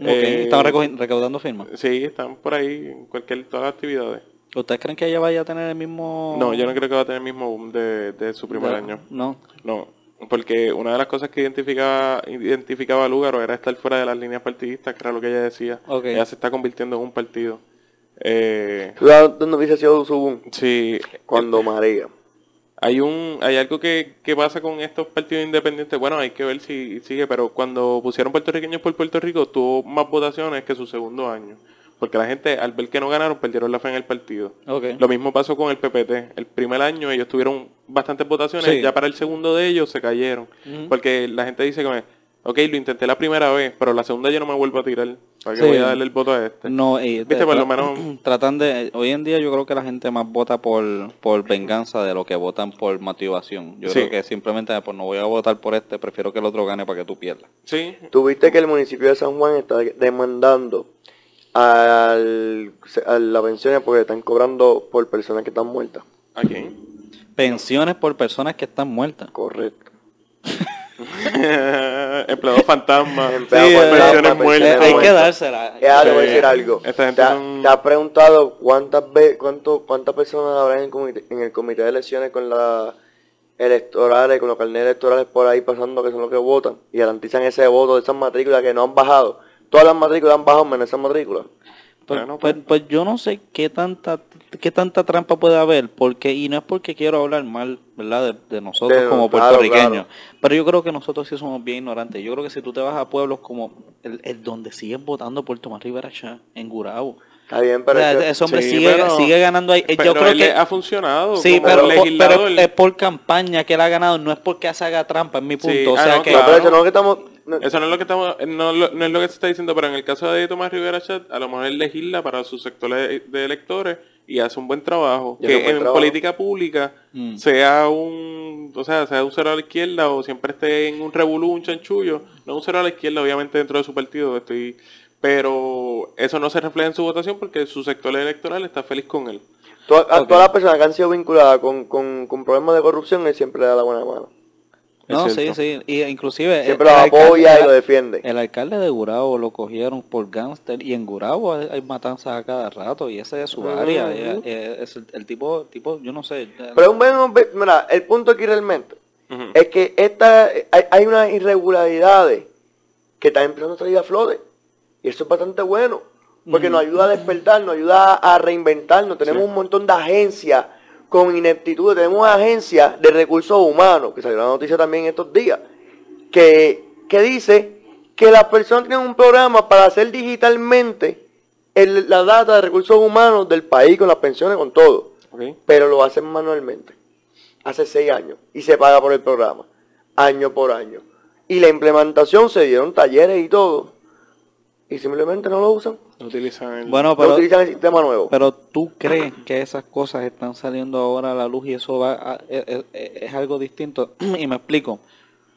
Ok, Eh, Estaban recogi- recaudando firmas. Sí, están por ahí en cualquier, todas las actividades. ¿Ustedes creen que ella vaya a tener el mismo...? No, yo no creo que va a tener el mismo boom de, de su primer de- año. No. No, porque una de las cosas que identificaba, identificaba a Lugaro era estar fuera de las líneas partidistas, que era lo que ella decía. Ella se está convirtiendo en un partido. Eh, ¿Tú sabes dónde hubiese sido su boom? sí, Cuando María. Hay un hay algo que, que pasa con estos partidos independientes. Bueno, hay que ver si sigue, pero cuando pusieron puertorriqueños por Puerto Rico, tuvo más votaciones que su segundo año. Porque la gente, al ver que no ganaron, perdieron la fe en el partido. Lo mismo pasó con el PPT. El primer año ellos tuvieron bastantes votaciones, Sí. ya para el segundo de ellos se cayeron. Porque la gente dice que, ok, lo intenté la primera vez, pero la segunda yo no me vuelvo a tirar. ¿Para qué Sí. voy a darle el voto a este? No, y Viste, te- por lo menos- <clears throat> tratan de hoy en día yo creo que la gente más vota por por venganza de lo que votan por motivación. Yo Sí. creo que simplemente pues no voy a votar por este, prefiero que el otro gane para que tú pierdas. Sí, Tuviste que el municipio de San Juan está demandando al, a las pensiones porque están cobrando por personas que están muertas. ¿a quién? Pensiones por personas que están muertas. Correcto. <laughs> <laughs> Empleado fantasma. Empleado Sí, fantasma, muertas. Hay que dársela. Ya te voy a Sí. decir algo. Esta gente ¿Te, ha- son- te has preguntado cuántas ve- cuánto, cuántas personas habrá en el, comité, en el comité de elecciones con las electorales, con los carnetes electorales por ahí pasando que son los que votan y garantizan ese voto de esas matrículas que no han bajado? Todas las matrículas han bajado menos esas matrículas. Pues, Bueno, pues- pues yo no sé qué tanta qué tanta trampa puede haber, porque y no es porque quiero hablar mal, ¿verdad? De, de nosotros De- como claro, puertorriqueños, claro. pero yo creo que nosotros sí somos bien ignorantes. Yo creo que si tú te vas a pueblos como el, el donde siguen votando por Tomás Rivera Chá, en Gurabo, Está bien, pero o sea, ese hombre Sí, sigue, pero- sigue ganando ahí. Eh, Pero yo creo él que ha funcionado Sí, como pero, pero es por campaña que él ha ganado, no es porque se haga trampa, es mi punto. Sí, o ah, sea no, que No, claro. pero eso no es lo que estamos... no- Eso no es lo que estamos, no, lo- no es lo que se está diciendo, pero en el caso de Tomás Rivera Chat, a lo mejor él legisla para su sector de electores y hace un buen trabajo. Que en trabajo. política pública Mm. sea un, o sea, sea un cero a la izquierda o siempre esté en un revolú, un chanchullo, no un cero a la izquierda, obviamente dentro de su partido, estoy, pero eso no se refleja en su votación porque su sector electoral está feliz con él. A todas las personas que han sido vinculadas con, con, con problemas de corrupción, él siempre le da la buena mano. No, sí, sí. Y inclusive Siempre el lo alcalde- apoya y el- lo defiende. El alcalde de Gurabo lo cogieron por gánster y en Gurabo hay, hay matanzas a cada rato y ese es su Ujú. área. eh, eh, es el, el tipo, tipo, yo no sé. eh, Pero un buen... Mira, el punto aquí realmente es que esta, hay, hay unas irregularidades que están empezando a salir a flote. Y eso es bastante bueno. Porque nos ayuda a despertar, nos ayuda a reinventarnos. Tenemos Sí. un montón de agencias con ineptitud. Tenemos agencias de recursos humanos, que salió la noticia también estos días, que, que dice que las personas tienen un programa para hacer digitalmente el- la data de recursos humanos del país, con las pensiones, con todo pero lo hacen manualmente. Hace seis años. Y se paga por el programa. Año por año. Y la implementación se dieron talleres y todo. Y simplemente no lo usan. No utilizan el... Bueno, no pero, utilizan el sistema nuevo. pero tú crees que esas cosas están saliendo ahora a la luz y eso va a- es, es- es algo distinto. <clears throat> y me explico.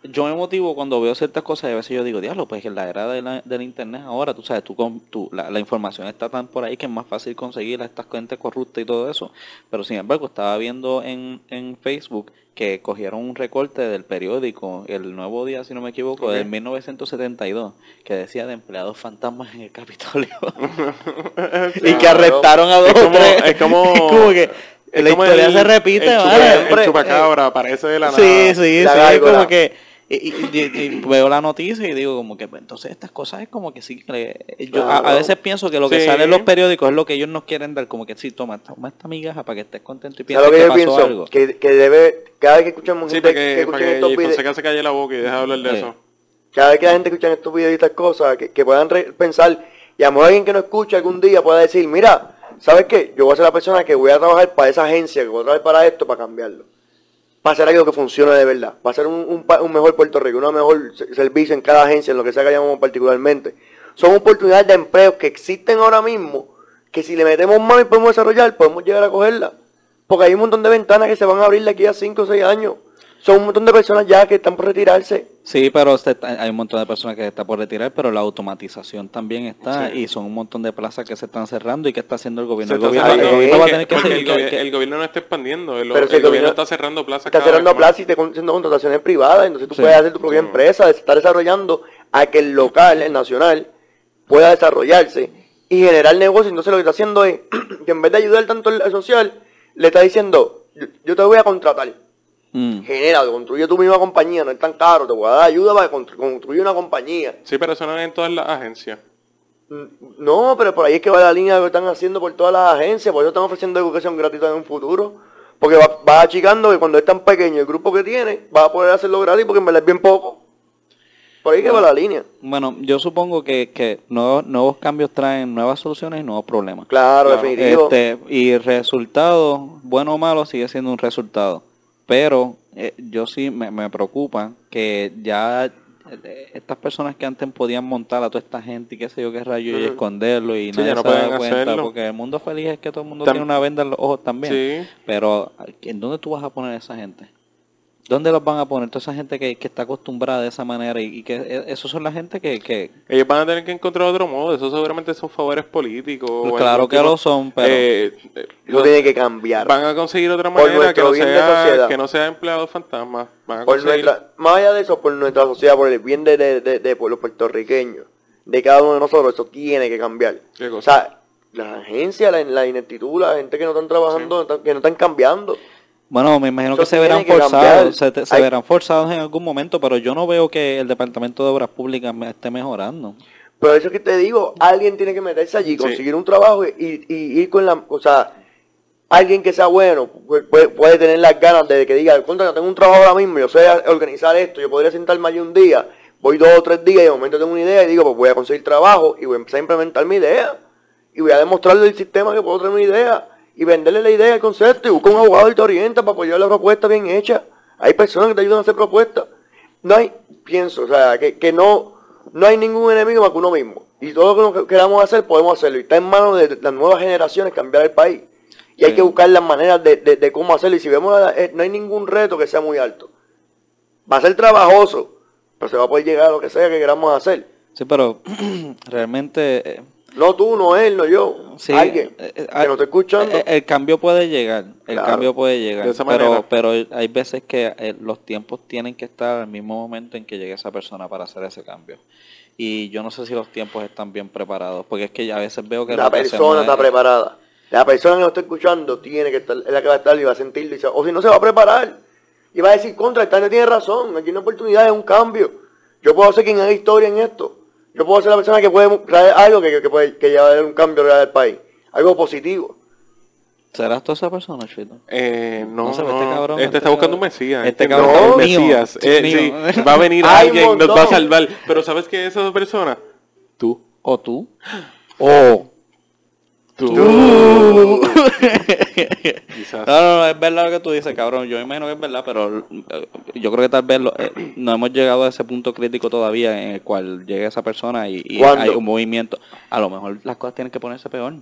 Yo me motivo cuando veo ciertas cosas y a veces yo digo, diablo, pues en la era de la- del internet ahora, tú sabes, tú, con- tú- la, la información está tan por ahí que es más fácil conseguir a estas gente corrupta y todo eso. Pero sin embargo, estaba viendo en, en Facebook que cogieron un recorte del periódico, El Nuevo Día, si no me equivoco, Ok. del 1972, que decía de empleados fantasmas en el Capitolio. Sí. <laughs> y que arrestaron a dos Es como- tres. <laughs> es como- que, Es la como historia el- se repite, el ¿vale? El chupacabra aparece de la nada. Sí, sí, La sí, es gárgola. como que y, y- y- y veo la noticia y digo como que pues, entonces estas cosas es como que sí yo a, veces pienso que lo que Sí. sale en los periódicos es lo que ellos nos quieren dar como que sí toma, toma esta migaja para que estés contento y ¿Sabes pienses que que yo pasó pienso? algo Que, que debe, cada vez que escuchamos Sí, gente para que, que, para escuchen que estos videos, Fonseca se calle la boca y deje de hablar de Sí. eso. cada vez que la gente escucha estos videos y estas cosas, que, que puedan re- pensar, y a lo mejor alguien que no escucha algún día pueda decir, mira, ¿sabes qué? Yo voy a ser la persona que voy a trabajar para esa agencia, que voy a trabajar para esto, para cambiarlo. Para hacer algo que funcione de verdad, para hacer un, un pa- un mejor Puerto Rico, un mejor se- servicio en cada agencia, en lo que sea que llamamos particularmente. Son oportunidades de empleo que existen ahora mismo, que si le metemos mano y podemos desarrollar, podemos llegar a cogerla. Porque hay un montón de ventanas que se van a abrir de aquí a 5 o 6 años. Son un montón de personas ya que están por retirarse. Sí, pero hay un montón de personas que se está por retirar, pero la automatización también está Sí. y son un montón de plazas que se están cerrando y que está haciendo el gobierno. El gobierno, el cerrando, gobierno va a tener que seguir- el, que- el gobierno no está expandiendo, el, Pero el si el gobierno gobierno está cerrando plazas Está cerrando plazas y te haciendo contrataciones privadas, entonces tú Sí. puedes hacer tu propia Sí. empresa, estar desarrollando a que el local, el nacional, pueda desarrollarse y generar negocio. Entonces lo que está haciendo es <clears throat> que en vez de ayudar tanto al al social, le está diciendo, yo, yo te voy a contratar, Mm. genera, construye tu misma compañía, no es tan caro, te voy a dar ayuda para constru- construir una compañía. Sí, pero eso no es en todas las agencias. Mm, No, pero por ahí es que va la línea que están haciendo por todas las agencias, por eso están ofreciendo educación gratuita en un futuro. Porque va- achicando que cuando es tan pequeño el grupo que tiene, vas a poder hacerlo gratis porque en verdad es bien poco. Por ahí que va la línea. Bueno, yo supongo que, que nuevos, nuevos cambios traen nuevas soluciones y nuevos problemas. Claro, Claro. definitivo. Este, y el resultado, bueno o malo, sigue siendo un resultado. Pero eh, yo sí me, me preocupa que ya eh, estas personas que antes podían montar a toda esta gente y qué sé yo qué rayo y Ujú. esconderlo y Sí, nadie no se da cuenta hacerlo. porque el mundo feliz es que todo el mundo Tam- tiene una venda en los ojos también. Sí. Pero ¿en dónde tú vas a poner a esa gente? ¿Dónde los van a poner? Toda esa gente que, que está acostumbrada de esa manera y, y que eh, esos son la gente que, que Ellos van a tener que encontrar otro modo. Eso seguramente son favores políticos. Pues claro que tipo- lo son, pero Eh, tiene que cambiar. Van a conseguir otra Por manera que no, sea, sociedad. que no sea empleados fantasmas. Van a Por conseguir... nuestra, más allá de eso, por nuestra sociedad, por el bien de, de, de- de los puertorriqueños, de cada uno de nosotros, eso tiene que cambiar. ¿Qué O sea, las agencias, la, la ineptitud, la gente que no están trabajando, no están- que no están cambiando. Bueno, me imagino Eso que se verán que forzados, se, te- se Hay- verán forzados en algún momento, pero yo no veo que el Departamento de Obras Públicas me esté mejorando. Pero eso que te digo, alguien tiene que meterse allí, Sí. conseguir un trabajo y, y ir con la, o sea, alguien que sea bueno, pu- puede, puede tener las ganas de que diga, contra, yo tengo un trabajo ahora mismo, yo sé organizar esto, yo podría sentarme allí un día, voy dos o tres días y de momento tengo una idea y digo, pues voy a conseguir trabajo y voy a empezar a implementar mi idea. Y voy a demostrarle al sistema que puedo tener una idea y venderle la idea, el concepto, y busca un abogado y te orienta para apoyar la propuesta bien hecha. Hay personas que te ayudan a hacer propuestas. No hay, pienso, o sea, que, que no, no hay ningún enemigo más que uno mismo. Y todo lo que queramos hacer, podemos hacerlo. Y está en manos de las nuevas generaciones cambiar el país. Y hay que buscar las maneras de, de- de cómo hacerlo. Y si vemos, la- eh, no hay ningún reto que sea muy alto. Va a ser trabajoso, pero se va a poder llegar a lo que sea que queramos hacer. Sí, pero <clears throat> realmente eh, No tú, no él, no yo. sí, alguien eh, eh, que no esté escuchando. eh, el cambio puede llegar, el Claro, cambio puede llegar, de esa pero manera. pero hay veces que los tiempos tienen que estar al mismo momento en que llegue esa persona para hacer ese cambio. Y yo no sé si los tiempos están bien preparados, porque es que a veces veo que la persona está preparada. La persona que no está escuchando tiene que estar, es la que va a estar y va a sentirlo. o si no, se va a preparar. Y va a decir, contra, esta gente tiene razón. Aquí hay una oportunidad, es un cambio. Yo puedo ser quien haga historia en esto. Yo puedo ser la persona que puede traer algo que, que, que puede que llevar un cambio real al país. Algo positivo. ¿Serás tú esa persona, Chito? Eh, no, No no, este cabrón, este este está buscando un mesías. Este entiendo, cabrón un es mesías. es Eh, mío. sí, <laughs> va a venir alguien, nos va a salvar. Pero ¿sabes qué es esa persona? Tú. ¿O tú? <gasps> ¿O Tú. <laughs> Quizás. No, no, no, es verdad lo que tú dices, cabrón. Yo me imagino que es verdad, pero eh, yo creo que tal vez lo- eh, no hemos llegado a ese punto crítico todavía en el cual llegue esa persona y, hay un movimiento. A lo mejor las cosas tienen que ponerse peor.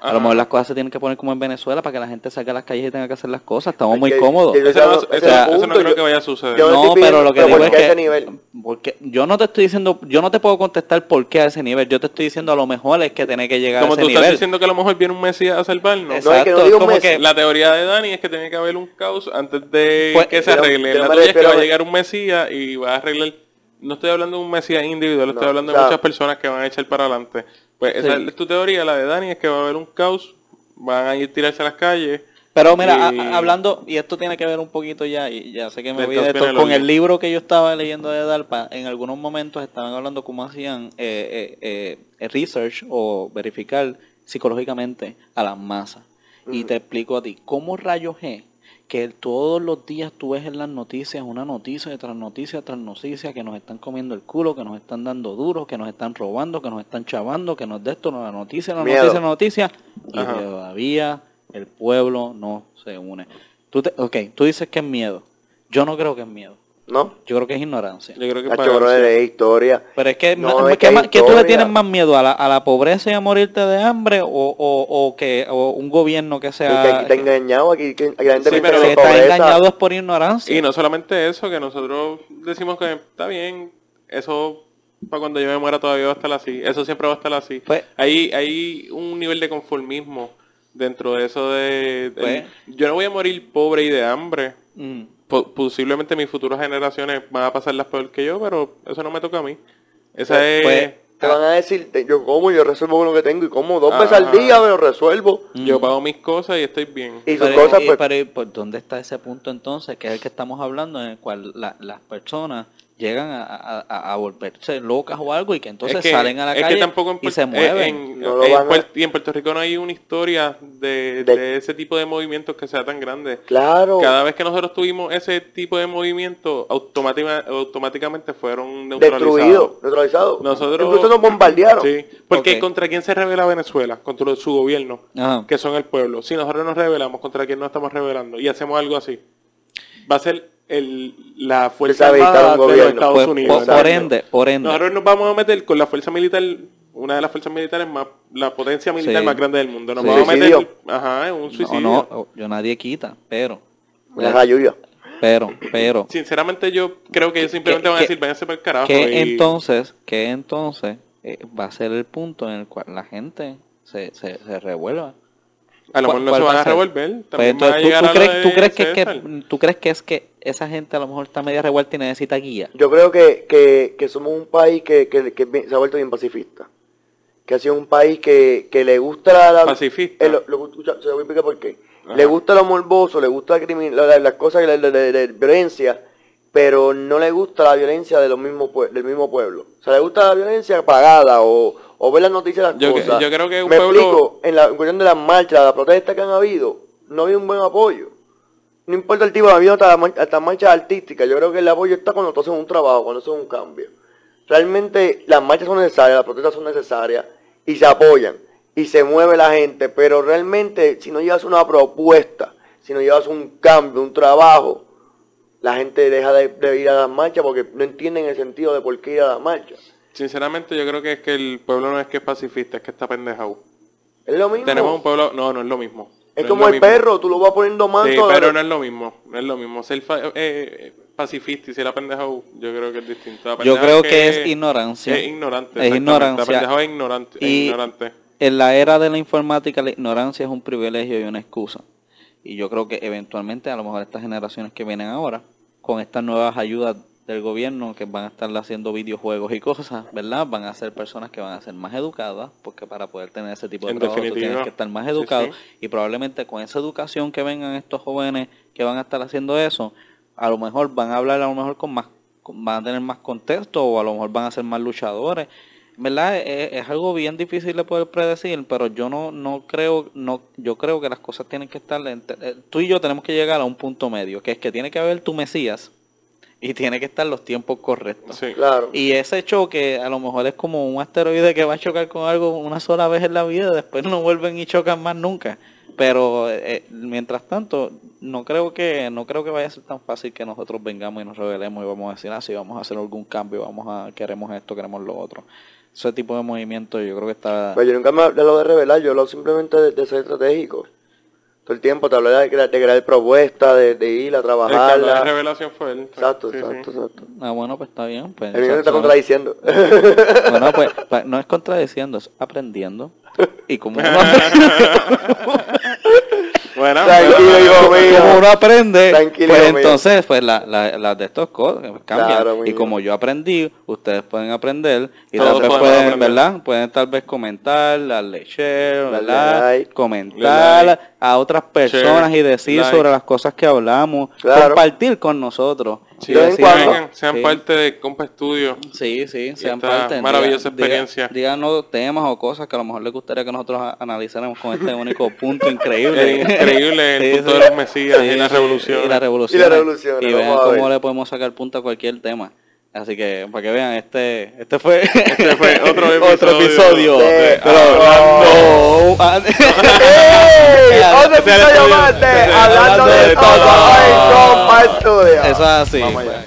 A lo mejor las cosas se tienen que poner como en Venezuela para que la gente salga a las calles y tenga que hacer las cosas. Estamos Es muy cómodos. Eso no, eso creo yo- que vaya a suceder. yo- No, pero lo que pero digo ¿por es que ese nivel? porque yo no te estoy diciendo, yo no te puedo contestar por qué a ese nivel. Yo te estoy diciendo a lo mejor es que tiene que llegar Como a ese tú estás nivel. diciendo que a lo mejor viene un Mesías a salvarnos. No, es que no digo un como mes. que- La teoría de Dani es que tiene que haber un caos antes de Pues, que se arregle. la tuya es que va a a- llegar un Mesías y va a arreglar. No estoy hablando de un Mesías individual, estoy hablando de muchas personas que van a echar para adelante. Pues esa Sí. es tu teoría, la de Dani es que va a haber un caos, van a ir a tirarse a las calles Pero mira, a- Y- a- hablando, y esto tiene que ver un poquito ya, y ya sé que me voy de esto, con el libro que yo estaba leyendo de DARPA, en algunos momentos estaban hablando cómo hacían eh, eh, eh, research o verificar psicológicamente a las masas. Y te explico a ti, ¿cómo rayos es que todos los días tú ves en las noticias una noticia tras noticia tras noticia que nos están comiendo el culo, que nos están dando duros, que nos están robando, que nos están chavando, que nos de esto, la noticia, la Miedo. noticia, la noticia, y Ajá. todavía el pueblo no se une. Tú te, ok, tú dices que es miedo. Yo no creo que es miedo. ¿No? Yo creo que es ignorancia. Yo creo que Nacho, brother, es historia. Pero es que, No, es ¿qué, que qué tú le tienes más miedo? ¿A la, a la pobreza y a morirte de hambre? ¿O, o, o que o un gobierno que sea... que aquí está engañado, aquí, que, aquí la gente Sí, pero que que es está pobreza. engañado es por ignorancia. Y no solamente eso, que nosotros decimos que está bien, eso para cuando yo me muera todavía va a estar así, eso siempre va a estar así. Pues- hay, hay un nivel de conformismo dentro de eso de... de- Pues- yo no voy a morir pobre y de hambre. Mm. Po- posiblemente mis futuras generaciones van a pasarlas peor que yo, pero eso no me toca a mí. Esa Pues- es... pues- Te van a decir, te- yo como, yo resuelvo con lo que tengo y como dos Ajá. veces al día me lo resuelvo. Yo pago mis cosas y estoy bien. Y sus Pero, cosas, y- pues, pero, ¿y por dónde está ese punto entonces? Que es el que estamos hablando, en el cual la- las personas llegan a, a- a- volverse locas o algo y que entonces Es que- salen a la es que calle tampoco en y se mueven. En, No lo en van a- Puer- y en Puerto Rico no hay una historia de, De- de ese tipo de movimientos que sea tan grande. claro. Cada vez que nosotros tuvimos ese tipo de movimiento, automática- automáticamente fueron neutralizados. Destruido, neutralizado. Nosotros- Incluso nos bombardearon. Sí, porque. ¿contra quién se revela Venezuela? Contra su gobierno, Ajá. que son el pueblo. Si nosotros nos revelamos, ¿contra quién nos estamos revelando? Y hacemos algo así. Va a ser el, la fuerza de los. Estados Pues, Unidos. por, por ende, por ende. Nosotros nos vamos a meter con la fuerza militar, una de las fuerzas militares más, la potencia militar Sí. más grande del mundo. Nos Sí. vamos a meter, ajá, en un suicidio. no, no, yo nadie quita, pero, Deja lluvia. pero, pero, Sinceramente yo creo que ellos simplemente ¿Qué- van a decir, váyanse para el carajo. que y- entonces, que entonces eh, va a ser el punto en el cual la gente se, se, se revuelva. A lo mejor no ¿Cuál se va van a a ser? revolver. Pues entonces, va a ¿tú, llegar tú crees, tú crees que, es César. que, ¿tú crees que es que esa gente a lo mejor está media revuelta y necesita guía? Yo creo que, que, que somos un país que, que, se ha vuelto bien pacifista. Que ha sido un país que, que le gusta la... la- Pacifista. eh, lo- se lo voy a explicar por qué. Ajá. Le gusta lo morboso, le gusta la crimin- la- la- las cosas de, violencia, pero no le gusta la violencia de los mismos del mismo pueblo. O sea, le gusta la violencia pagada o, o ver las noticias de las Yo cosas. yo creo que un Me pueblo- explico, en la cuestión de las marchas, las protestas que han habido, no ha habido un buen apoyo. No importa el tipo, ha habido hasta, la hasta marchas artísticas. Yo creo que el apoyo está cuando tú haces un trabajo, cuando haces un cambio. Realmente las marchas son necesarias, las protestas son necesarias y se apoyan y se mueve la gente, pero realmente si no llevas una propuesta, si no llevas un cambio, un trabajo, la gente deja de, de ir a las marchas porque no entienden el sentido de por qué ir a las marchas. Sinceramente yo creo que es que el pueblo no es que es pacifista, es que está pendejado. Es lo mismo. Tenemos un pueblo, no, no es lo mismo. es No como el mismo. perro, tú lo vas poniendo manto. Sí, pero no es lo mismo, no es lo mismo. Ser fa- eh, eh, pacifista y ser apendejado, yo creo que es distinto. Yo creo que es ignorancia. Es ignorante. Es ignorancia. Apendejado es ignorante. es Y ignorante. en la era de la informática la ignorancia es un privilegio y una excusa. Y yo creo que eventualmente a lo mejor estas generaciones que vienen ahora, con estas nuevas ayudas del gobierno que van a estar haciendo videojuegos y cosas, ¿verdad? Van a ser personas que van a ser más educadas, porque para poder tener ese tipo de En trabajo tú tienes que estar más educado. sí. Y probablemente con esa educación que vengan estos jóvenes que van a estar haciendo eso, a lo mejor van a hablar a lo mejor con más, van a tener más contexto o a lo mejor van a ser más luchadores. ¿Verdad? Es, es algo bien difícil de poder predecir, pero yo no, no creo, no, yo creo que las cosas tienen que estar, eh, tú y yo tenemos que llegar a un punto medio, que es que tiene que haber tu Mesías y tiene que estar los tiempos correctos. Sí. Claro. Y ese choque a lo mejor es como un asteroide que va a chocar con algo una sola vez en la vida, después no vuelven y chocan más nunca. Pero eh, mientras tanto, no creo que no creo que vaya a ser tan fácil que nosotros vengamos y nos revelemos y vamos a decir, ah, sí, vamos a hacer algún cambio, vamos a queremos esto, queremos lo otro. Ese tipo de movimiento yo creo que está... Pero yo nunca me hablé de revelar, yo hablo simplemente de, de ser estratégico. Todo el tiempo te hablé de crear, de crear propuestas, de, de ir a de trabajarla. revelación fue él. Exacto, Sí, sí. exacto, exacto. Ah, bueno, pues está bien. Pues, El mío te está contradiciendo. <laughs> Bueno, pues no es contradiciendo, es aprendiendo. Y como uno- <laughs> Bueno, Bueno, Tranquilo, hijo mío. como uno aprende, Tranquilo, pues entonces, pues las la, las de estos cosas cambian. Claro, muy y como yo aprendí, ustedes pueden aprender y Todos tal vez pueden, aprender. ¿verdad? Pueden tal vez comentar, darle share, ¿verdad? like. Comentar like. a otras personas Share, y decir like. sobre las cosas que hablamos, Claro. compartir con nosotros. Sí, de vez en cuando. vengan, sean sí. parte de Compa Estudio. Sí, sí, sean esta parte. maravillosa Diga- experiencia. Díganos temas o cosas que a lo mejor les gustaría que nosotros analizáramos con este único <laughs> punto increíble. Es increíble el <laughs> Sí, punto sí. de los Mesías y la revolución. Y la revolución. Y la revolución, Y vean cómo le podemos sacar punto a cualquier tema. Así que, para que vean, este, este fue, Este fue <laughs> otro otro episodio episodio. de Pero Hablando. Otro episodio más de Hablando hablando <laughs> de de todo todo. en Compa Estudio. Eso es así. Vamos allá. pues.